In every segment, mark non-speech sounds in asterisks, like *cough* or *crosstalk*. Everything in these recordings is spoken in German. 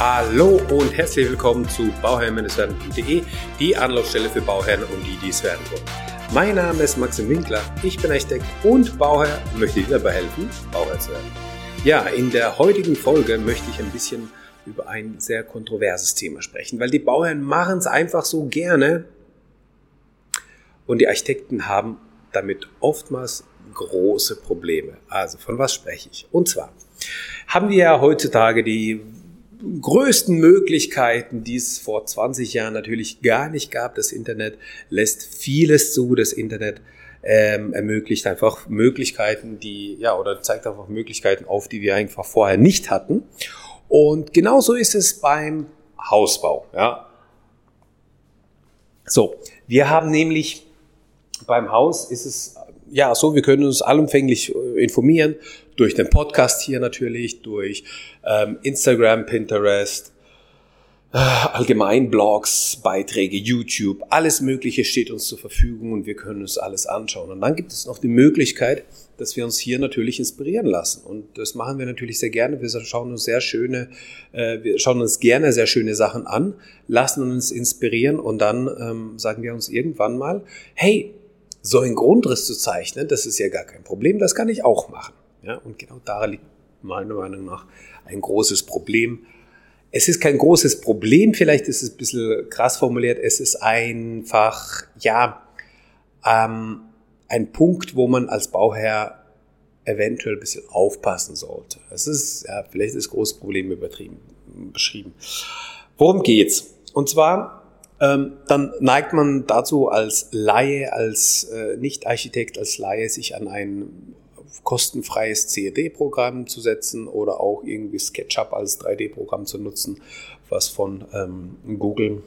Hallo und herzlich willkommen zu bauherrn-werden.de, die Anlaufstelle für Bauherren und die, die es werden wollen. Mein Name ist Maxim Winkler, ich bin Architekt und Bauherr und möchte dir dabei helfen, Bauherr zu werden. Ja, in der heutigen Folge möchte ich ein bisschen über ein sehr kontroverses Thema sprechen, weil die Bauherren machen es einfach so gerne und die Architekten haben damit oftmals große Probleme. Also von was spreche ich? Und zwar haben wir ja heutzutage die größten Möglichkeiten, die es vor 20 Jahren natürlich gar nicht gab. Das Internet lässt vieles zu. Das Internet ähm, ermöglicht einfach Möglichkeiten, die, ja, oder zeigt einfach Möglichkeiten auf, die wir einfach vorher nicht hatten. Und genauso ist es beim Hausbau, ja. So, wir haben nämlich beim Haus ist es ja so, wir können uns allumfänglich äh, informieren durch den Podcast hier natürlich, durch ähm, Instagram, Pinterest, äh, allgemein Blogs, Beiträge, YouTube, alles Mögliche steht uns zur Verfügung und wir können uns alles anschauen. Und dann gibt es noch die Möglichkeit, dass wir uns hier natürlich inspirieren lassen. Und das machen wir natürlich sehr gerne. Wir schauen uns sehr schöne, äh, wir schauen uns gerne sehr schöne Sachen an, lassen uns inspirieren und dann ähm, sagen wir uns irgendwann mal, hey, so einen Grundriss zu zeichnen, das ist ja gar kein Problem, das kann ich auch machen. Ja, und genau da liegt meiner Meinung nach ein großes Problem. Es ist kein großes Problem, vielleicht ist es ein bisschen krass formuliert, es ist einfach, ja, ähm, ein Punkt, wo man als Bauherr eventuell ein bisschen aufpassen sollte. Es ist, ja, vielleicht ist das große Problem übertrieben, beschrieben. Worum geht's? Und zwar, ähm, dann neigt man dazu als Laie, als äh, Nicht-Architekt, als Laie, sich an ein kostenfreies CAD-Programm zu setzen oder auch irgendwie SketchUp als 3D-Programm zu nutzen, was von ähm, Google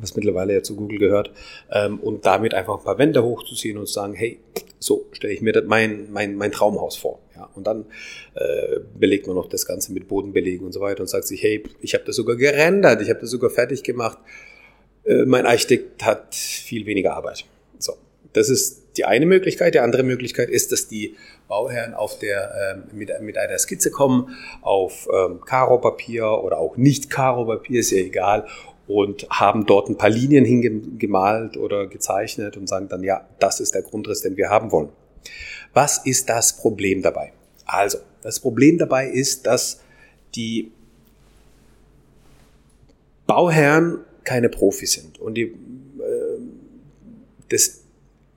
was mittlerweile ja zu Google gehört, ähm, und damit einfach ein paar Wände hochzuziehen und zu sagen, hey, so stelle ich mir das mein, mein, mein Traumhaus vor. Ja, und dann äh, belegt man noch das Ganze mit Bodenbelegen und so weiter und sagt sich, hey, ich habe das sogar gerendert, ich habe das sogar fertig gemacht. Äh, mein Architekt hat viel weniger Arbeit. So, das ist die eine Möglichkeit. Die andere Möglichkeit ist, dass die Bauherren auf der, ähm, mit, mit einer Skizze kommen, auf ähm, Karo-Papier oder auch nicht Karo-Papier, ist ja egal, und haben dort ein paar Linien hingemalt oder gezeichnet und sagen dann, ja, das ist der Grundriss, den wir haben wollen. Was ist das Problem dabei? Also, das Problem dabei ist, dass die Bauherren keine Profis sind. Und die, äh, das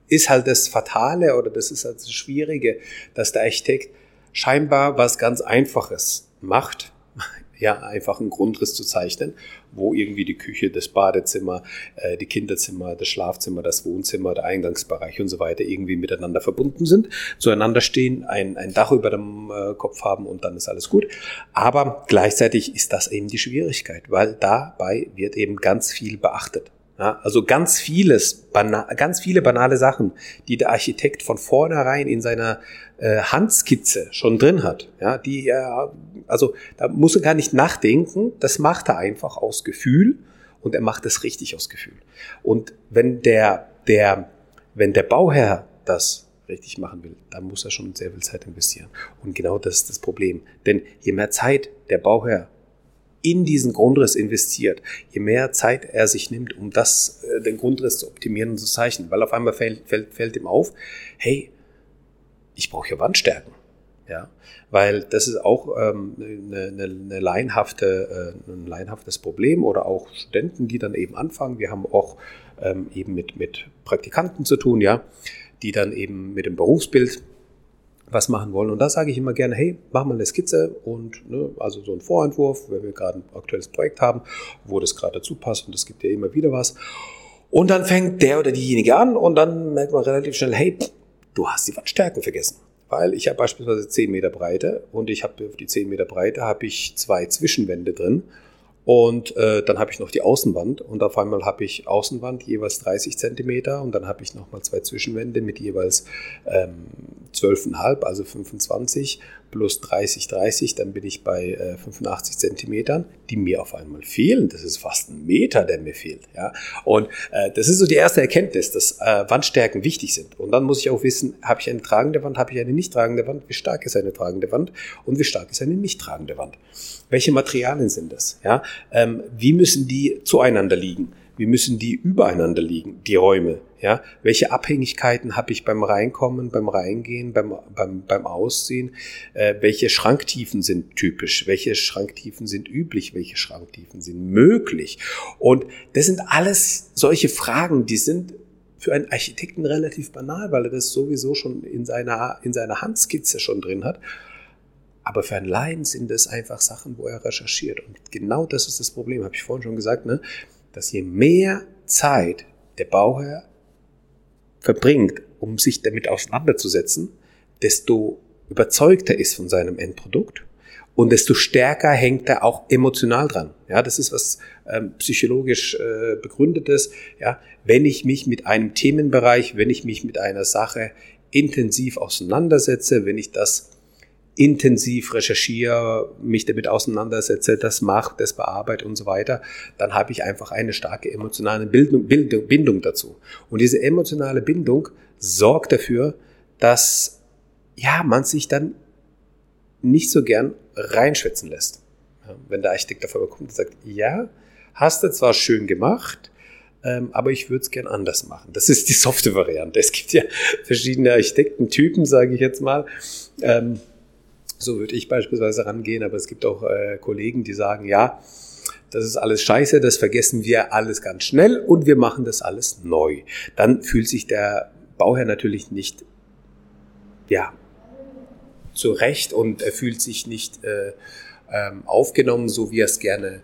ist halt das Fatale oder das ist halt das Schwierige, dass der Architekt scheinbar was ganz Einfaches macht, *laughs* ja, einfach einen Grundriss zu zeichnen, wo irgendwie die Küche, das Badezimmer, äh, die Kinderzimmer, das Schlafzimmer, das Wohnzimmer, der Eingangsbereich und so weiter irgendwie miteinander verbunden sind, zueinander stehen, ein, ein Dach über dem äh, Kopf haben und dann ist alles gut. Aber gleichzeitig ist das eben die Schwierigkeit, weil dabei wird eben ganz viel beachtet. Ja, also ganz vieles, ganz viele banale Sachen, die der Architekt von vornherein in seiner äh, Handskizze schon drin hat. Ja, die er, also da muss er gar nicht nachdenken, das macht er einfach aus Gefühl und er macht es richtig aus Gefühl. Und wenn der, der, wenn der Bauherr das richtig machen will, dann muss er schon sehr viel Zeit investieren. Und genau das ist das Problem. Denn je mehr Zeit der Bauherr in diesen Grundriss investiert, je mehr Zeit er sich nimmt, um das, äh, den Grundriss zu optimieren und zu zeichnen, weil auf einmal fällt, fällt, fällt ihm auf, hey, ich brauche hier Wandstärken. Ja, weil das ist auch ähm, eine, eine, eine laienhafte, äh, ein laienhaftes Problem oder auch Studenten, die dann eben anfangen. Wir haben auch ähm, eben mit, mit Praktikanten zu tun, ja, die dann eben mit dem Berufsbild was machen wollen. Und da sage ich immer gerne, hey, mach mal eine Skizze und ne, also so ein Vorentwurf, wenn wir gerade ein aktuelles Projekt haben, wo das gerade dazu passt und es gibt ja immer wieder was. Und dann fängt der oder diejenige an und dann merkt man relativ schnell, hey, du hast die Wandstärken vergessen. Weil ich habe beispielsweise 10 Meter Breite und ich habe auf die 10 Meter Breite habe ich zwei Zwischenwände drin und äh, dann habe ich noch die Außenwand und auf einmal habe ich Außenwand jeweils 30 Zentimeter und dann habe ich nochmal zwei Zwischenwände mit jeweils ähm, 12,5, also 25 plus 30, 30, dann bin ich bei äh, 85 Zentimetern, die mir auf einmal fehlen. Das ist fast ein Meter, der mir fehlt. Ja? Und äh, das ist so die erste Erkenntnis, dass äh, Wandstärken wichtig sind. Und dann muss ich auch wissen, habe ich eine tragende Wand, habe ich eine nicht tragende Wand, wie stark ist eine tragende Wand und wie stark ist eine nicht tragende Wand. Welche Materialien sind das? Ja? Ähm, wie müssen die zueinander liegen? Wie müssen die übereinander liegen, die Räume? Ja, welche Abhängigkeiten habe ich beim Reinkommen, beim Reingehen, beim, beim, beim Ausziehen? Äh, welche Schranktiefen sind typisch? Welche Schranktiefen sind üblich? Welche Schranktiefen sind möglich? Und das sind alles solche Fragen, die sind für einen Architekten relativ banal, weil er das sowieso schon in seiner, in seiner Handskizze schon drin hat. Aber für einen Laien sind das einfach Sachen, wo er recherchiert. Und genau das ist das Problem, habe ich vorhin schon gesagt. Ne? Dass je mehr Zeit der Bauherr verbringt, um sich damit auseinanderzusetzen, desto überzeugter ist von seinem Endprodukt und desto stärker hängt er auch emotional dran. Ja, das ist was ähm, psychologisch äh, begründetes. Ja, wenn ich mich mit einem Themenbereich, wenn ich mich mit einer Sache intensiv auseinandersetze, wenn ich das intensiv recherchiere, mich damit auseinandersetze, das mache, das bearbeite und so weiter, dann habe ich einfach eine starke emotionale Bildung, Bildung, Bindung dazu. Und diese emotionale Bindung sorgt dafür, dass ja, man sich dann nicht so gern reinschwätzen lässt. Ja, wenn der Architekt dafür kommt und sagt, ja, hast du zwar schön gemacht, ähm, aber ich würde es gern anders machen. Das ist die softe Variante. Es gibt ja verschiedene Architektentypen, sage ich jetzt mal. Ähm, so würde ich beispielsweise rangehen, aber es gibt auch äh, Kollegen, die sagen, ja, das ist alles scheiße, das vergessen wir alles ganz schnell und wir machen das alles neu. Dann fühlt sich der Bauherr natürlich nicht, ja, zurecht und er fühlt sich nicht äh, ähm, aufgenommen, so wie er es gerne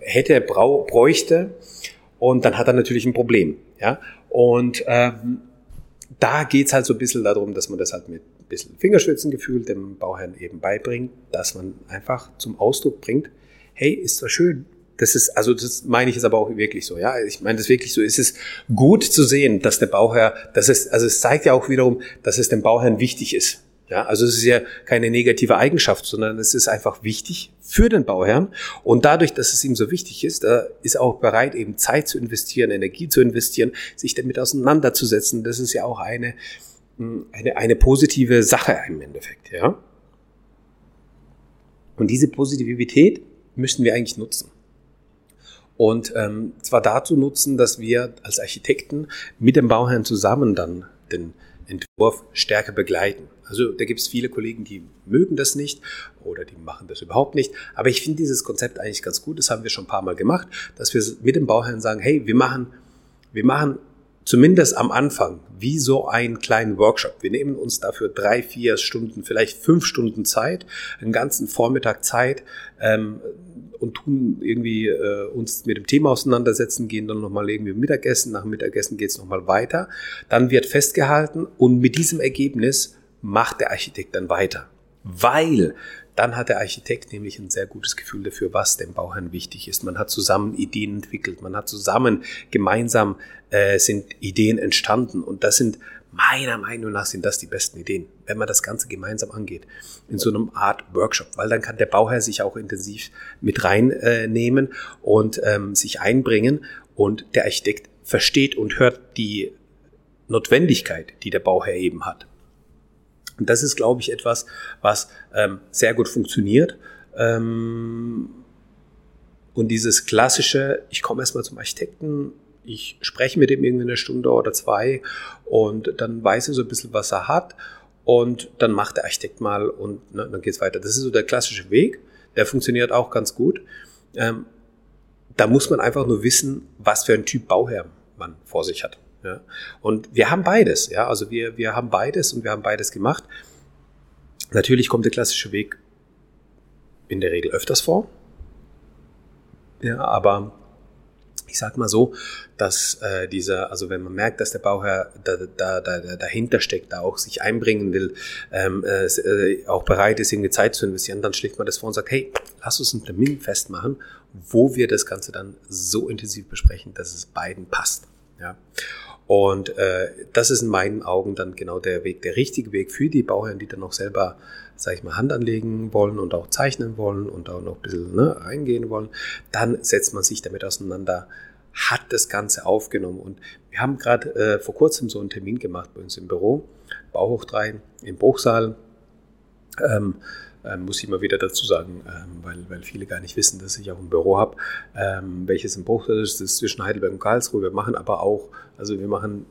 hätte, brau bräuchte. Und dann hat er natürlich ein Problem. Ja? Und ähm, da geht's halt so ein bisschen darum, dass man das halt mit bisschen Fingerspitzengefühl dem Bauherrn eben beibringt, dass man einfach zum Ausdruck bringt, hey, ist zwar schön, das ist, also das meine ich jetzt aber auch wirklich so, ja. Ich meine das wirklich so. Es ist gut zu sehen, dass der Bauherr, das ist, also es zeigt ja auch wiederum, dass es dem Bauherrn wichtig ist. Ja, also es ist ja keine negative Eigenschaft, sondern es ist einfach wichtig für den Bauherrn. Und dadurch, dass es ihm so wichtig ist, da ist er auch bereit, eben Zeit zu investieren, Energie zu investieren, sich damit auseinanderzusetzen. Das ist ja auch eine, eine, eine positive Sache im Endeffekt, ja. Und diese Positivität müssen wir eigentlich nutzen. Und ähm, zwar dazu nutzen, dass wir als Architekten mit dem Bauherrn zusammen dann den Entwurf stärker begleiten. Also da gibt es viele Kollegen, die mögen das nicht oder die machen das überhaupt nicht. Aber ich finde dieses Konzept eigentlich ganz gut. Das haben wir schon ein paar Mal gemacht, dass wir mit dem Bauherrn sagen, hey, wir machen, wir machen zumindest am Anfang, wie so einen kleinen Workshop. Wir nehmen uns dafür drei, vier Stunden, vielleicht fünf Stunden Zeit, einen ganzen Vormittag Zeit ähm, und tun irgendwie äh, uns mit dem Thema auseinandersetzen, gehen dann nochmal irgendwie Mittagessen, nach Mittagessen geht es nochmal weiter. Dann wird festgehalten und mit diesem Ergebnis macht der Architekt dann weiter. Weil dann hat der Architekt nämlich ein sehr gutes Gefühl dafür, was dem Bauherrn wichtig ist. Man hat zusammen Ideen entwickelt, man hat zusammen gemeinsam äh, sind Ideen entstanden und das sind meiner Meinung nach sind das die besten Ideen, wenn man das Ganze gemeinsam angeht, in so einem Art Workshop, weil dann kann der Bauherr sich auch intensiv mit reinnehmen äh, und ähm, sich einbringen und der Architekt versteht und hört die Notwendigkeit, die der Bauherr eben hat. Und das ist, glaube ich, etwas, was ähm, sehr gut funktioniert. Ähm, und dieses klassische, ich komme erstmal zum Architekten, ich spreche mit ihm irgendwie eine Stunde oder zwei und dann weiß er so ein bisschen, was er hat und dann macht der Architekt mal und ne, dann geht es weiter. Das ist so der klassische Weg, der funktioniert auch ganz gut. Ähm, da muss man einfach nur wissen, was für ein Typ Bauherr man vor sich hat. Ja. Und wir haben beides, ja, also wir, wir haben beides und wir haben beides gemacht. Natürlich kommt der klassische Weg in der Regel öfters vor. Ja, aber ich sag mal so, dass äh, dieser, also wenn man merkt, dass der Bauherr da, da, da, dahinter steckt, da auch sich einbringen will, ähm, äh, auch bereit ist, irgendwie Zeit zu investieren, dann schlägt man das vor und sagt, hey, lass uns einen Termin festmachen, wo wir das Ganze dann so intensiv besprechen, dass es beiden passt. Ja. Und äh, das ist in meinen Augen dann genau der Weg, der richtige Weg für die Bauherren, die dann auch selber sage ich mal, Hand anlegen wollen und auch zeichnen wollen und auch noch ein bisschen ne, reingehen wollen, dann setzt man sich damit auseinander, hat das Ganze aufgenommen. Und wir haben gerade äh, vor kurzem so einen Termin gemacht bei uns im Büro, Bauhoch 3 im Bruchsaal. Ähm, ähm, muss ich mal wieder dazu sagen, ähm, weil, weil viele gar nicht wissen, dass ich auch ein Büro habe, ähm, welches im Bruchsal ist. Ist zwischen Heidelberg und Karlsruhe. Wir machen aber auch, also wir machen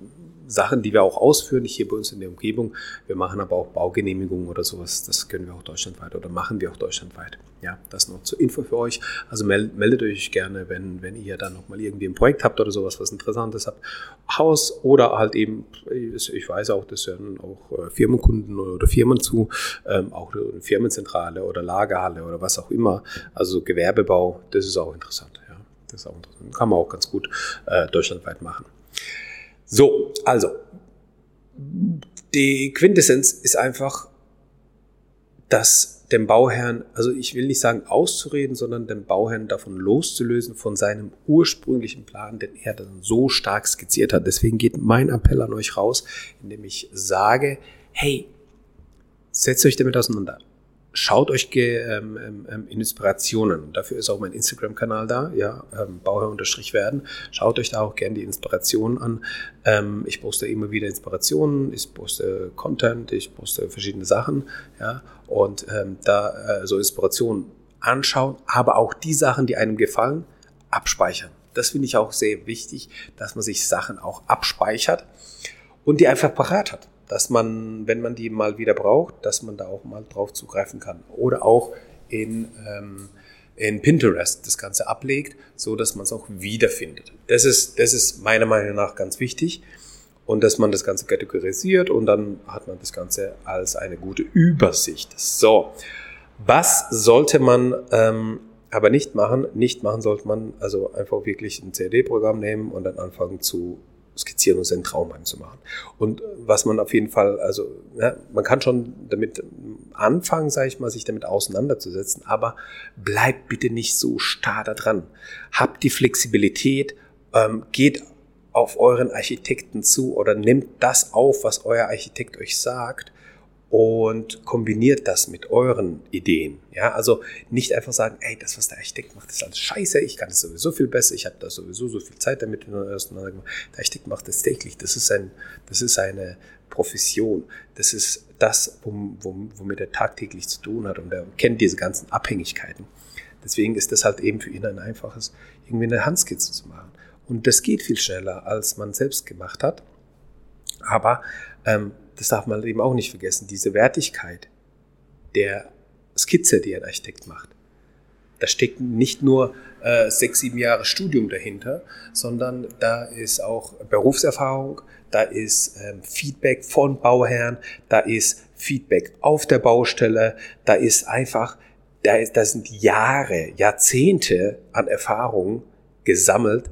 Sachen, die wir auch ausführen, nicht hier bei uns in der Umgebung. Wir machen aber auch Baugenehmigungen oder sowas. Das können wir auch deutschlandweit oder machen wir auch deutschlandweit. Ja, das noch zur Info für euch. Also meldet euch gerne, wenn, wenn ihr dann nochmal irgendwie ein Projekt habt oder sowas, was Interessantes habt. Haus oder halt eben, ich weiß auch, das hören auch äh, Firmenkunden oder Firmen zu, ähm, auch eine Firmenzentrale oder Lagerhalle oder was auch immer. Also Gewerbebau, das ist auch interessant. Ja, das ist auch interessant. Kann man auch ganz gut äh, deutschlandweit machen. So, also, die Quintessenz ist einfach, dass dem Bauherrn, also ich will nicht sagen auszureden, sondern dem Bauherrn davon loszulösen von seinem ursprünglichen Plan, den er dann so stark skizziert hat. Deswegen geht mein Appell an euch raus, indem ich sage, hey, setzt euch damit auseinander schaut euch ähm, ähm, ähm, Inspirationen. Dafür ist auch mein Instagram-Kanal da, ja, ähm, Bauherr-werden. Schaut euch da auch gerne die Inspirationen an. Ähm, ich poste immer wieder Inspirationen, ich poste Content, ich poste verschiedene Sachen, ja, und ähm, da äh, so Inspirationen anschauen, aber auch die Sachen, die einem gefallen, abspeichern. Das finde ich auch sehr wichtig, dass man sich Sachen auch abspeichert und die einfach parat hat dass man, wenn man die mal wieder braucht, dass man da auch mal drauf zugreifen kann. Oder auch in, ähm, in Pinterest das Ganze ablegt, so dass man es auch wiederfindet. Das ist, das ist meiner Meinung nach ganz wichtig. Und dass man das Ganze kategorisiert und dann hat man das Ganze als eine gute Übersicht. So, was sollte man ähm, aber nicht machen? Nicht machen sollte man also einfach wirklich ein CD-Programm nehmen und dann anfangen zu skizzieren und seinen Traum heimzumachen. Und was man auf jeden Fall, also ja, man kann schon damit anfangen, sage ich mal, sich damit auseinanderzusetzen, aber bleibt bitte nicht so starr da dran. Habt die Flexibilität, ähm, geht auf euren Architekten zu oder nimmt das auf, was euer Architekt euch sagt und kombiniert das mit euren Ideen. Ja, also nicht einfach sagen, ey, das, was der Architekt macht, ist alles scheiße, ich kann es sowieso viel besser, ich habe da sowieso so viel Zeit damit auseinander. Der Architekt macht das täglich, das ist, ein, das ist eine Profession, das ist das, womit er tagtäglich zu tun hat und er kennt diese ganzen Abhängigkeiten. Deswegen ist das halt eben für ihn ein einfaches, irgendwie eine Handskizze zu machen. Und das geht viel schneller, als man selbst gemacht hat. Aber ähm, das darf man eben auch nicht vergessen, diese Wertigkeit der Skizze, die ein Architekt macht. Da steckt nicht nur äh, sechs, sieben Jahre Studium dahinter, sondern da ist auch Berufserfahrung, da ist ähm, Feedback von Bauherren, da ist Feedback auf der Baustelle, da ist einfach, da, ist, da sind Jahre, Jahrzehnte an Erfahrung gesammelt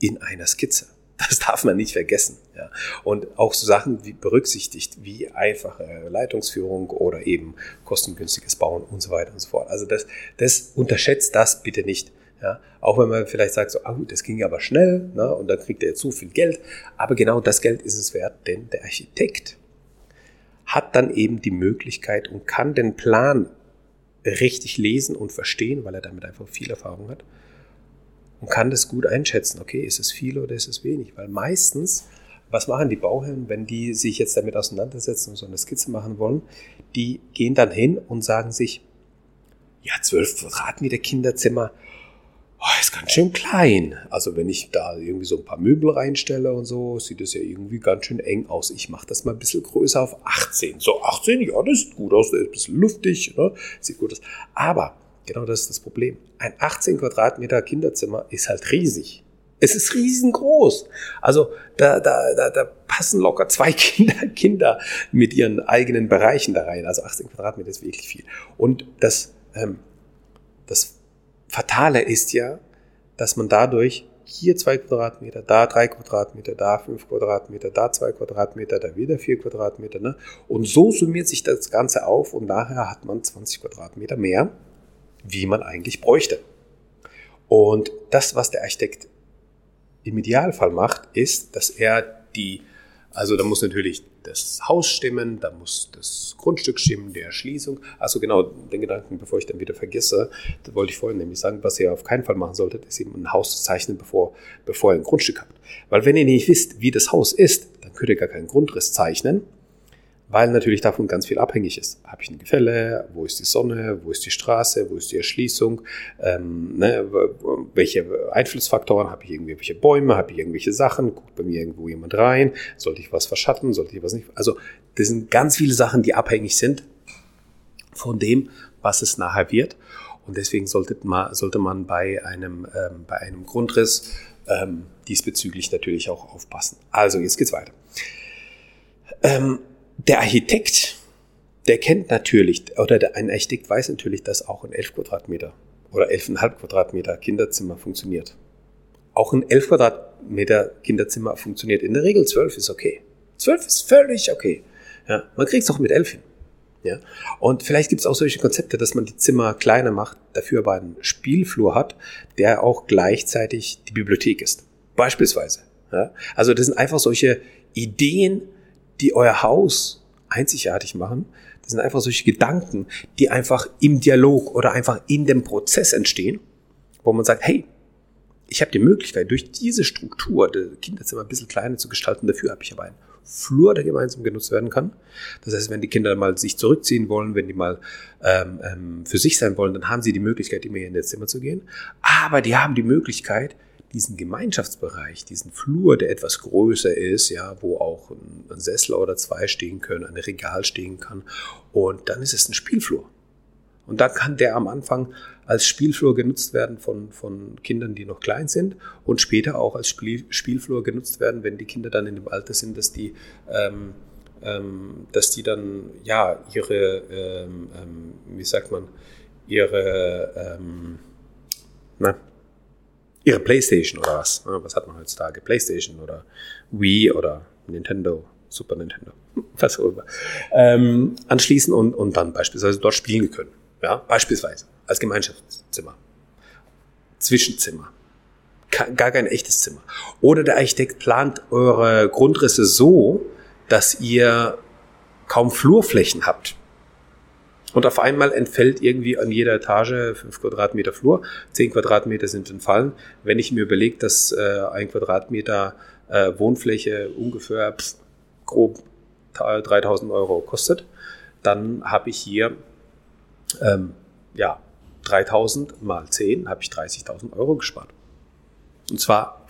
in einer Skizze. *laughs* Das darf man nicht vergessen. Ja. Und auch so Sachen wie berücksichtigt, wie einfache Leitungsführung oder eben kostengünstiges Bauen und so weiter und so fort. Also das, das unterschätzt das bitte nicht. Ja. Auch wenn man vielleicht sagt, so, ah, das ging aber schnell ne, und dann kriegt er zu viel Geld. Aber genau das Geld ist es wert, denn der Architekt hat dann eben die Möglichkeit und kann den Plan richtig lesen und verstehen, weil er damit einfach viel Erfahrung hat und kann das gut einschätzen. Okay, ist es viel oder ist es wenig? Weil meistens, was machen die Bauherren, wenn die sich jetzt damit auseinandersetzen und so eine Skizze machen wollen? Die gehen dann hin und sagen sich, ja, zwölf Quadratmeter Kinderzimmer, oh, ist ganz schön klein. Also wenn ich da irgendwie so ein paar Möbel reinstelle und so, sieht das ja irgendwie ganz schön eng aus. Ich mache das mal ein bisschen größer auf 18. So 18, ja, das sieht gut aus, das ist ein bisschen luftig, ne? sieht gut aus. Aber Genau das ist das Problem. Ein 18 Quadratmeter Kinderzimmer ist halt riesig. Es ist riesengroß. Also da, da, da, da passen locker zwei *laughs* Kinder, Kinder mit ihren eigenen Bereichen da rein. Also 18 Quadratmeter ist wirklich viel. Und das, ähm, das Fatale ist ja, dass man dadurch hier zwei Quadratmeter, da drei Quadratmeter, da fünf Quadratmeter, da zwei Quadratmeter, da wieder vier Quadratmeter. Ne? Und so summiert sich das Ganze auf und nachher hat man 20 Quadratmeter mehr wie man eigentlich bräuchte. Und das, was der Architekt im Idealfall macht, ist, dass er die Also da muss natürlich das Haus stimmen, da muss das Grundstück stimmen, die Erschließung. Also genau, den Gedanken, bevor ich dann wieder vergesse, da wollte ich vorhin nämlich sagen, was ihr auf keinen Fall machen solltet, ist eben ein Haus zu zeichnen, bevor, bevor ihr ein Grundstück habt. Weil wenn ihr nicht wisst, wie das Haus ist, dann könnt ihr gar keinen Grundriss zeichnen weil natürlich davon ganz viel abhängig ist. Habe ich ein Gefälle? Wo ist die Sonne? Wo ist die Straße? Wo ist die Erschließung? Ähm, ne, welche Einflussfaktoren? Habe ich irgendwelche Bäume? Habe ich irgendwelche Sachen? Guckt bei mir irgendwo jemand rein? Sollte ich was verschatten? Sollte ich was nicht? Also das sind ganz viele Sachen, die abhängig sind von dem, was es nachher wird. Und deswegen sollte man, sollte man bei einem, ähm, bei einem Grundriss ähm, diesbezüglich natürlich auch aufpassen. Also jetzt geht's weiter. Ähm, der Architekt, der kennt natürlich, oder der, ein Architekt weiß natürlich, dass auch ein 11 Quadratmeter oder 11,5 Quadratmeter Kinderzimmer funktioniert. Auch ein 11 Quadratmeter Kinderzimmer funktioniert. In der Regel 12 ist okay. 12 ist völlig okay. Ja, man kriegt es auch mit 11 hin. Ja? Und vielleicht gibt es auch solche Konzepte, dass man die Zimmer kleiner macht, dafür aber einen Spielflur hat, der auch gleichzeitig die Bibliothek ist. Beispielsweise. Ja? Also das sind einfach solche Ideen, die euer Haus einzigartig machen. Das sind einfach solche Gedanken, die einfach im Dialog oder einfach in dem Prozess entstehen, wo man sagt, hey, ich habe die Möglichkeit, durch diese Struktur das Kinderzimmer ein bisschen kleiner zu gestalten. Dafür habe ich aber einen Flur, der gemeinsam genutzt werden kann. Das heißt, wenn die Kinder mal sich zurückziehen wollen, wenn die mal ähm, ähm, für sich sein wollen, dann haben sie die Möglichkeit, immer hier in das Zimmer zu gehen. Aber die haben die Möglichkeit, diesen Gemeinschaftsbereich, diesen Flur, der etwas größer ist, ja, wo auch ein Sessel oder zwei stehen können, ein Regal stehen kann. Und dann ist es ein Spielflur. Und dann kann der am Anfang als Spielflur genutzt werden von, von Kindern, die noch klein sind und später auch als Spiel, Spielflur genutzt werden, wenn die Kinder dann in dem Alter sind, dass die, ähm, ähm, dass die dann ja ihre, ähm, ähm wie sagt man, ihre, ähm, na, ihre Playstation oder was. Was hat man heutzutage? Playstation oder Wii oder Nintendo, Super Nintendo, *laughs* was auch immer. Ähm, anschließen und, und dann beispielsweise dort spielen können. Ja, beispielsweise als Gemeinschaftszimmer. Zwischenzimmer. Gar kein echtes Zimmer. Oder der Architekt plant eure Grundrisse so, dass ihr kaum Flurflächen habt. Und auf einmal entfällt irgendwie an jeder Etage 5 Quadratmeter Flur, 10 Quadratmeter sind entfallen. Wenn ich mir überlege, dass äh, ein Quadratmeter äh, Wohnfläche ungefähr pff, grob 3000 Euro kostet, dann habe ich hier ähm, ja, 3000 mal 10 habe ich 30.000 Euro gespart. Und zwar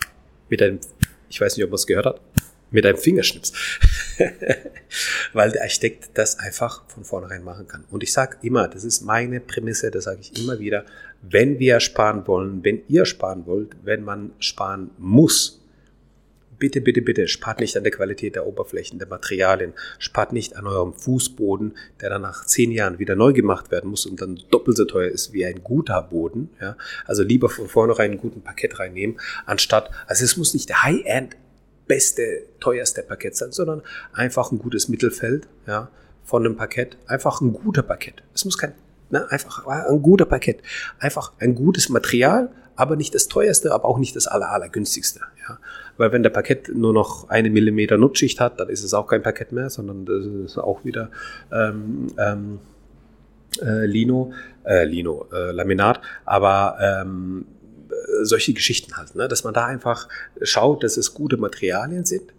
mit einem, ich weiß nicht, ob man es gehört hat, mit einem Fingerschnips. *laughs* Weil der Architekt das einfach von vornherein machen kann. Und ich sage immer, das ist meine Prämisse, das sage ich immer wieder, wenn wir sparen wollen, wenn ihr sparen wollt, wenn man sparen muss, bitte, bitte, bitte, spart nicht an der Qualität der Oberflächen, der Materialien, spart nicht an eurem Fußboden, der dann nach zehn Jahren wieder neu gemacht werden muss und dann doppelt so teuer ist wie ein guter Boden. Ja? Also lieber von vornherein einen guten Parkett reinnehmen, anstatt, also es muss nicht der High-End beste, teuerste Parkett sein, sondern einfach ein gutes Mittelfeld ja, von einem Parkett. Einfach ein guter Parkett. Es muss kein, ne, einfach ein guter Parkett. Einfach ein gutes Material, aber nicht das teuerste, aber auch nicht das aller, allergünstigste. Ja. Weil wenn der Parkett nur noch eine Millimeter Nutzschicht hat, dann ist es auch kein Parkett mehr, sondern das ist auch wieder ähm, ähm, äh, Lino, äh, Lino, äh, Laminat. Aber ähm, solche Geschichten halt, ne? dass man da einfach schaut, dass es gute Materialien sind,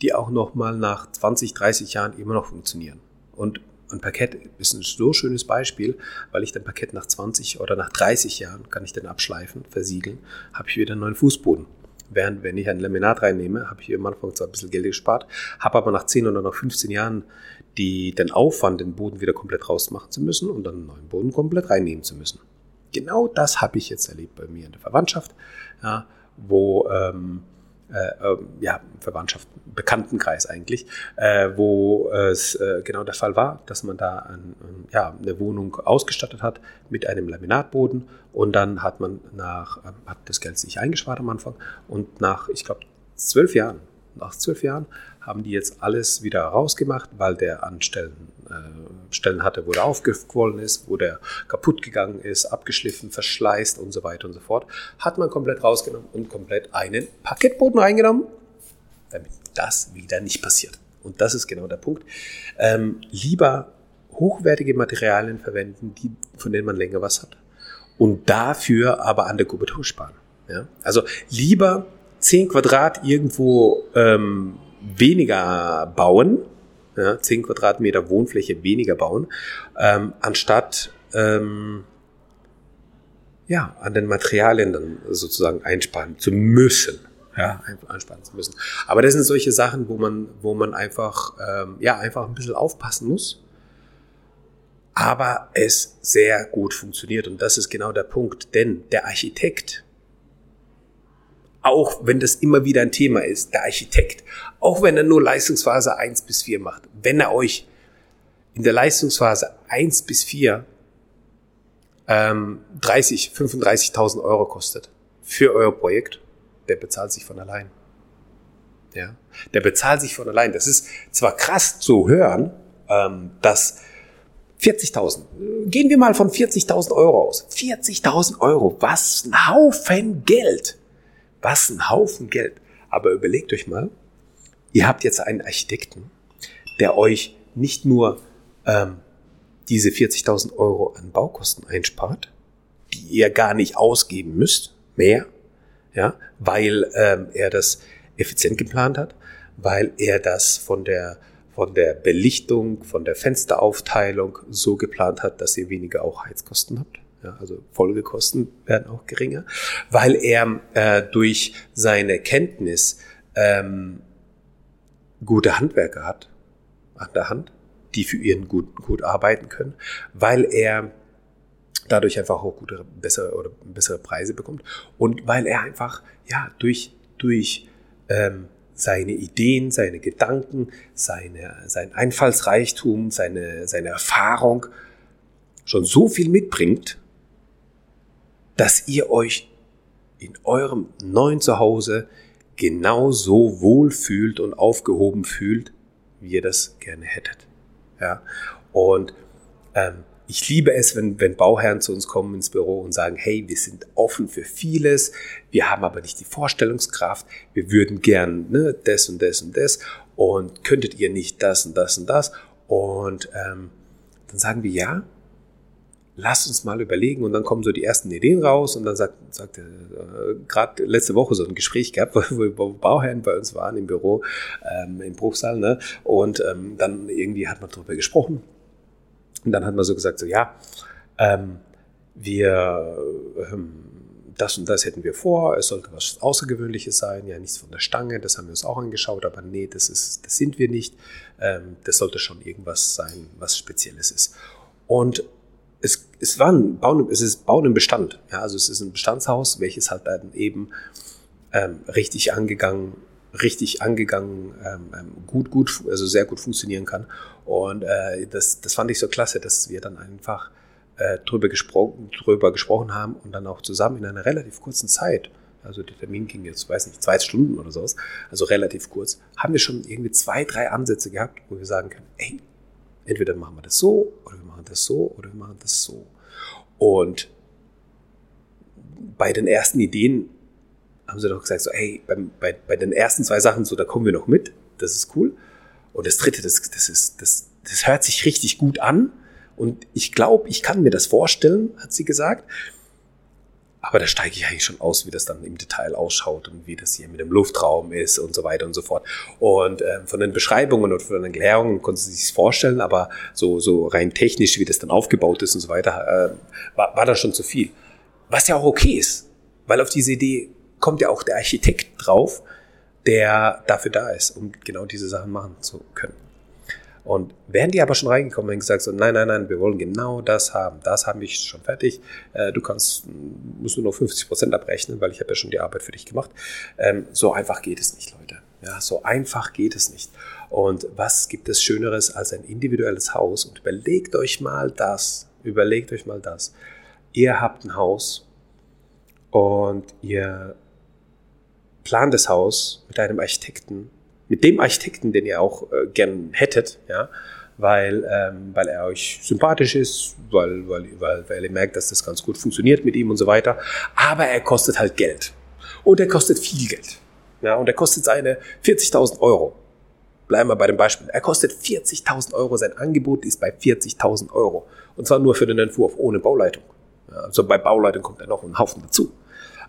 die auch noch mal nach 20, 30 Jahren immer noch funktionieren. Und ein Parkett ist ein so schönes Beispiel, weil ich den Parkett nach 20 oder nach 30 Jahren kann ich den abschleifen, versiegeln, habe ich wieder einen neuen Fußboden. Während wenn ich ein Laminat reinnehme, habe ich am Anfang zwar ein bisschen Geld gespart, habe aber nach 10 oder nach 15 Jahren die, den Aufwand, den Boden wieder komplett rausmachen zu müssen und dann einen neuen Boden komplett reinnehmen zu müssen. Genau das habe ich jetzt erlebt bei mir in der Verwandtschaft, ja, wo ähm, äh, ähm, ja, Verwandtschaft, Bekanntenkreis eigentlich, äh, wo es äh, genau der Fall war, dass man da ein, ja, eine Wohnung ausgestattet hat mit einem Laminatboden und dann hat man nach, äh, hat das Geld sich eingespart am Anfang und nach, ich glaube, zwölf Jahren, nach zwölf Jahren haben die jetzt alles wieder rausgemacht, weil der an Stellen hatte, wo der aufgequollen ist, wo der kaputt gegangen ist, abgeschliffen, verschleißt und so weiter und so fort. Hat man komplett rausgenommen und komplett einen Parkettboden reingenommen. damit das wieder nicht passiert. Und das ist genau der Punkt. Ähm, lieber hochwertige Materialien verwenden, die, von denen man länger was hat. Und dafür aber an der Kubatur sparen. Ja? Also lieber 10 Quadrat irgendwo ähm, weniger bauen, ja, 10 Quadratmeter Wohnfläche weniger bauen, ähm, anstatt ähm, ja, an den Materialien dann sozusagen einsparen zu müssen. Ja, einsparen zu müssen. Aber das sind solche Sachen, wo man, wo man einfach, ähm, ja, einfach ein bisschen aufpassen muss. Aber es sehr gut funktioniert. Und das ist genau der Punkt. Denn der Architekt, auch wenn das immer wieder ein Thema ist, der Architekt, auch wenn er nur Leistungsphase 1 bis 4 macht, wenn er euch in der Leistungsphase 1 bis 4 ähm, 30, 35.000 Euro kostet für euer Projekt, der bezahlt sich von allein. Ja, der bezahlt sich von allein. Das ist zwar krass zu hören, ähm, dass 40.000, gehen wir mal von 40.000 Euro aus. 40.000 Euro, was ein Haufen Geld. Was ein Haufen Geld. Aber überlegt euch mal, ihr habt jetzt einen Architekten, der euch nicht nur ähm, diese 40.000 Euro an Baukosten einspart, die ihr gar nicht ausgeben müsst, mehr, ja, weil ähm, er das effizient geplant hat, weil er das von der von der Belichtung, von der Fensteraufteilung so geplant hat, dass ihr weniger auch Heizkosten habt. Ja, also Folgekosten werden auch geringer, weil er äh, durch seine Kenntnis ähm, gute Handwerker hat an der Hand, die für ihn gut, gut arbeiten können, weil er dadurch einfach auch gute, bessere oder bessere Preise bekommt und weil er einfach ja durch durch ähm, seine Ideen, seine Gedanken, seine, sein Einfallsreichtum, seine, seine Erfahrung schon so viel mitbringt, dass ihr euch in eurem neuen Zuhause genauso wohl fühlt und aufgehoben fühlt, wie ihr das gerne hättet. Ja? Und ähm, ich liebe es, wenn, wenn Bauherren zu uns kommen ins Büro und sagen, hey, wir sind offen für vieles, wir haben aber nicht die Vorstellungskraft, wir würden gern ne, das und das und das und könntet ihr nicht das und das und das? Und ähm, dann sagen wir ja, lasst uns mal überlegen und dann kommen so die ersten Ideen raus und dann sagt, sagt äh, gerade letzte Woche so ein Gespräch gehabt, *laughs* wo, wo Bauherren bei uns waren im Büro ähm, im Bruchsaal ne? und ähm, dann irgendwie hat man darüber gesprochen und dann hat man so gesagt, so ja, ähm, wir ähm, das und das hätten wir vor, es sollte was Außergewöhnliches sein, ja nichts von der Stange, das haben wir uns auch angeschaut, aber nee, das, ist, das sind wir nicht. Ähm, das sollte schon irgendwas sein, was Spezielles ist. Und es, es, war ein Bauen, es ist Bauen im Bestand. Ja, also es ist ein Bestandshaus, welches halt dann eben ähm, richtig angegangen, richtig angegangen, ähm, ähm, gut, gut, also sehr gut funktionieren kann. Und äh, das, das fand ich so klasse, dass wir dann einfach äh, drüber, gesprochen, drüber gesprochen haben und dann auch zusammen in einer relativ kurzen Zeit, also der Termin ging jetzt, weiß nicht, zwei Stunden oder sowas, also relativ kurz, haben wir schon irgendwie zwei, drei Ansätze gehabt, wo wir sagen können, ey, entweder machen wir das so oder wir machen das so oder wir machen das so. Und bei den ersten Ideen haben sie doch gesagt, so, hey, bei, bei, bei den ersten zwei Sachen, so, da kommen wir noch mit, das ist cool. Und das dritte, das, das ist, das, das hört sich richtig gut an. Und ich glaube, ich kann mir das vorstellen, hat sie gesagt. Aber da steige ich eigentlich schon aus, wie das dann im Detail ausschaut und wie das hier mit dem Luftraum ist und so weiter und so fort. Und äh, von den Beschreibungen und von den Erklärungen konnte sie sich vorstellen, aber so, so rein technisch, wie das dann aufgebaut ist und so weiter, äh, war, war da schon zu viel. Was ja auch okay ist, weil auf diese Idee kommt ja auch der Architekt drauf, der dafür da ist, um genau diese Sachen machen zu können. Und wären die aber schon reingekommen und gesagt so, nein, nein, nein, wir wollen genau das haben, das habe ich schon fertig, äh, du kannst, musst nur noch 50 Prozent abrechnen, weil ich habe ja schon die Arbeit für dich gemacht. Ähm, so einfach geht es nicht, Leute. Ja, so einfach geht es nicht. Und was gibt es Schöneres als ein individuelles Haus? Und überlegt euch mal das, überlegt euch mal das. Ihr habt ein Haus und ihr plant das Haus mit einem Architekten, mit dem Architekten, den ihr auch äh, gern hättet, ja, weil, ähm, weil er euch sympathisch ist, weil, weil, weil, weil ihr merkt, dass das ganz gut funktioniert mit ihm und so weiter. Aber er kostet halt Geld. Und er kostet viel Geld. Ja, und er kostet seine 40.000 Euro. Bleiben wir bei dem Beispiel. Er kostet 40.000 Euro. Sein Angebot ist bei 40.000 Euro. Und zwar nur für den Entwurf ohne Bauleitung. Ja, also bei Bauleitung kommt er noch ein Haufen dazu.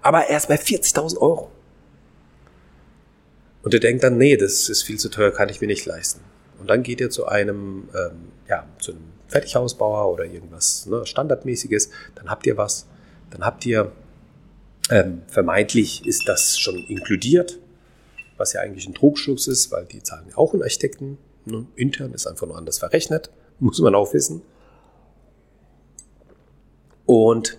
Aber er ist bei 40.000 Euro. Und er denkt dann, nee, das ist viel zu teuer, kann ich mir nicht leisten. Und dann geht er zu einem, ähm, ja, zu einem Fertighausbauer oder irgendwas ne, Standardmäßiges. Dann habt ihr was. Dann habt ihr, ähm, vermeintlich ist das schon inkludiert, was ja eigentlich ein Trugschluss ist, weil die zahlen ja auch einen Architekten. Ne? Intern ist einfach nur anders verrechnet, *laughs* muss man auch wissen. Und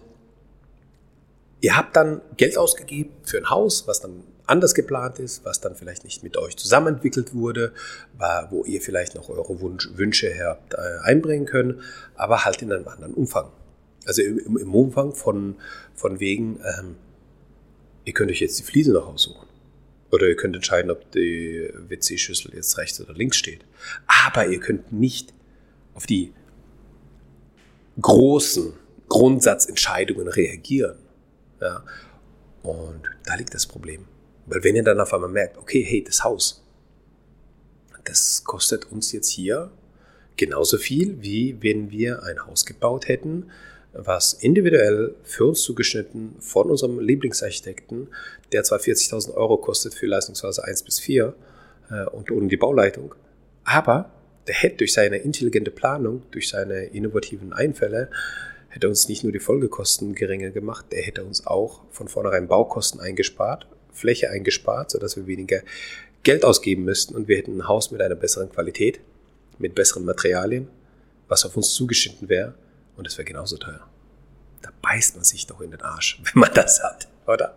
ihr habt dann Geld ausgegeben für ein Haus, was dann anders geplant ist, was dann vielleicht nicht mit euch zusammenentwickelt wurde, wo ihr vielleicht noch eure Wunsch, Wünsche habt äh, einbringen können, aber halt in einem anderen Umfang. Also im, im Umfang von, von wegen, ähm, ihr könnt euch jetzt die Fliese noch aussuchen. Oder ihr könnt entscheiden, ob die WC-Schüssel jetzt rechts oder links steht. Aber ihr könnt nicht auf die großen Grundsatzentscheidungen reagieren. Ja? Und da liegt das Problem. Weil wenn ihr dann auf einmal merkt, okay, hey, das Haus, das kostet uns jetzt hier genauso viel, wie wenn wir ein Haus gebaut hätten, was individuell für uns zugeschnitten von unserem Lieblingsarchitekten, der zwar 40.000 Euro kostet für Leistungsphase 1 bis 4 äh, und ohne die Bauleitung, aber der hätte durch seine intelligente Planung, durch seine innovativen Einfälle, hätte uns nicht nur die Folgekosten geringer gemacht, der hätte uns auch von vornherein Baukosten eingespart Fläche eingespart, sodass wir weniger Geld ausgeben müssten und wir hätten ein Haus mit einer besseren Qualität, mit besseren Materialien, was auf uns zugeschnitten wäre und es wäre genauso teuer. Da beißt man sich doch in den Arsch, *laughs* wenn man das hat, oder?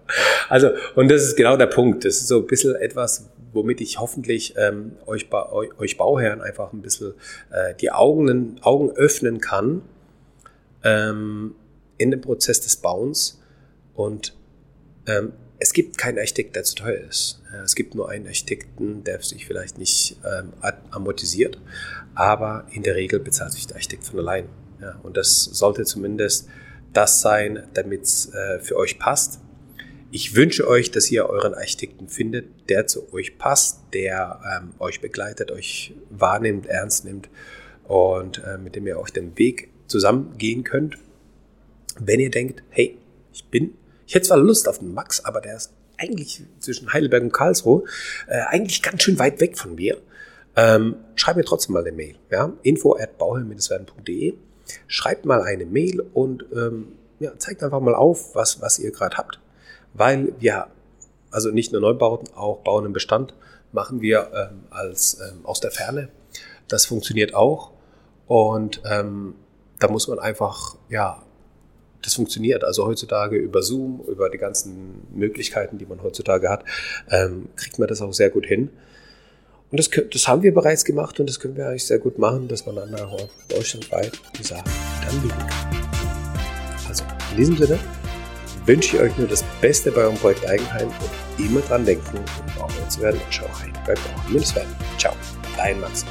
Also, und das ist genau der Punkt. Das ist so ein bisschen etwas, womit ich hoffentlich ähm, euch, euch Bauherren einfach ein bisschen äh, die Augen, Augen öffnen kann ähm, in dem Prozess des Bauens und ähm, es gibt keinen Architekt, der zu teuer ist. Es gibt nur einen Architekten, der sich vielleicht nicht ähm, amortisiert, aber in der Regel bezahlt sich der Architekt von allein. Ja, und das sollte zumindest das sein, damit es äh, für euch passt. Ich wünsche euch, dass ihr euren Architekten findet, der zu euch passt, der ähm, euch begleitet, euch wahrnimmt, ernst nimmt und äh, mit dem ihr auch den Weg zusammen gehen könnt. Wenn ihr denkt, hey, ich bin ich hätte zwar Lust auf den Max, aber der ist eigentlich zwischen Heidelberg und Karlsruhe äh, eigentlich ganz schön weit weg von mir. Ähm, schreib mir trotzdem mal eine Mail. Ja? info at bauhelm-werden.de Schreibt mal eine Mail und ähm, ja, zeigt einfach mal auf, was, was ihr gerade habt. Weil wir, also nicht nur Neubauten, auch Bauen im Bestand machen wir ähm, als ähm, aus der Ferne. Das funktioniert auch. Und ähm, da muss man einfach ja, das funktioniert. Also heutzutage über Zoom, über die ganzen Möglichkeiten, die man heutzutage hat, ähm, kriegt man das auch sehr gut hin. Und das, das haben wir bereits gemacht und das können wir eigentlich sehr gut machen, dass man auch deutschlandweit die Sachen dann bieten kann. Also in diesem Sinne wünsche ich euch nur das Beste bei eurem Projekt Eigenheim und immer dran denken, um Bauherr zu werden. Schau rein bei Bauherr. Ciao, dein Max.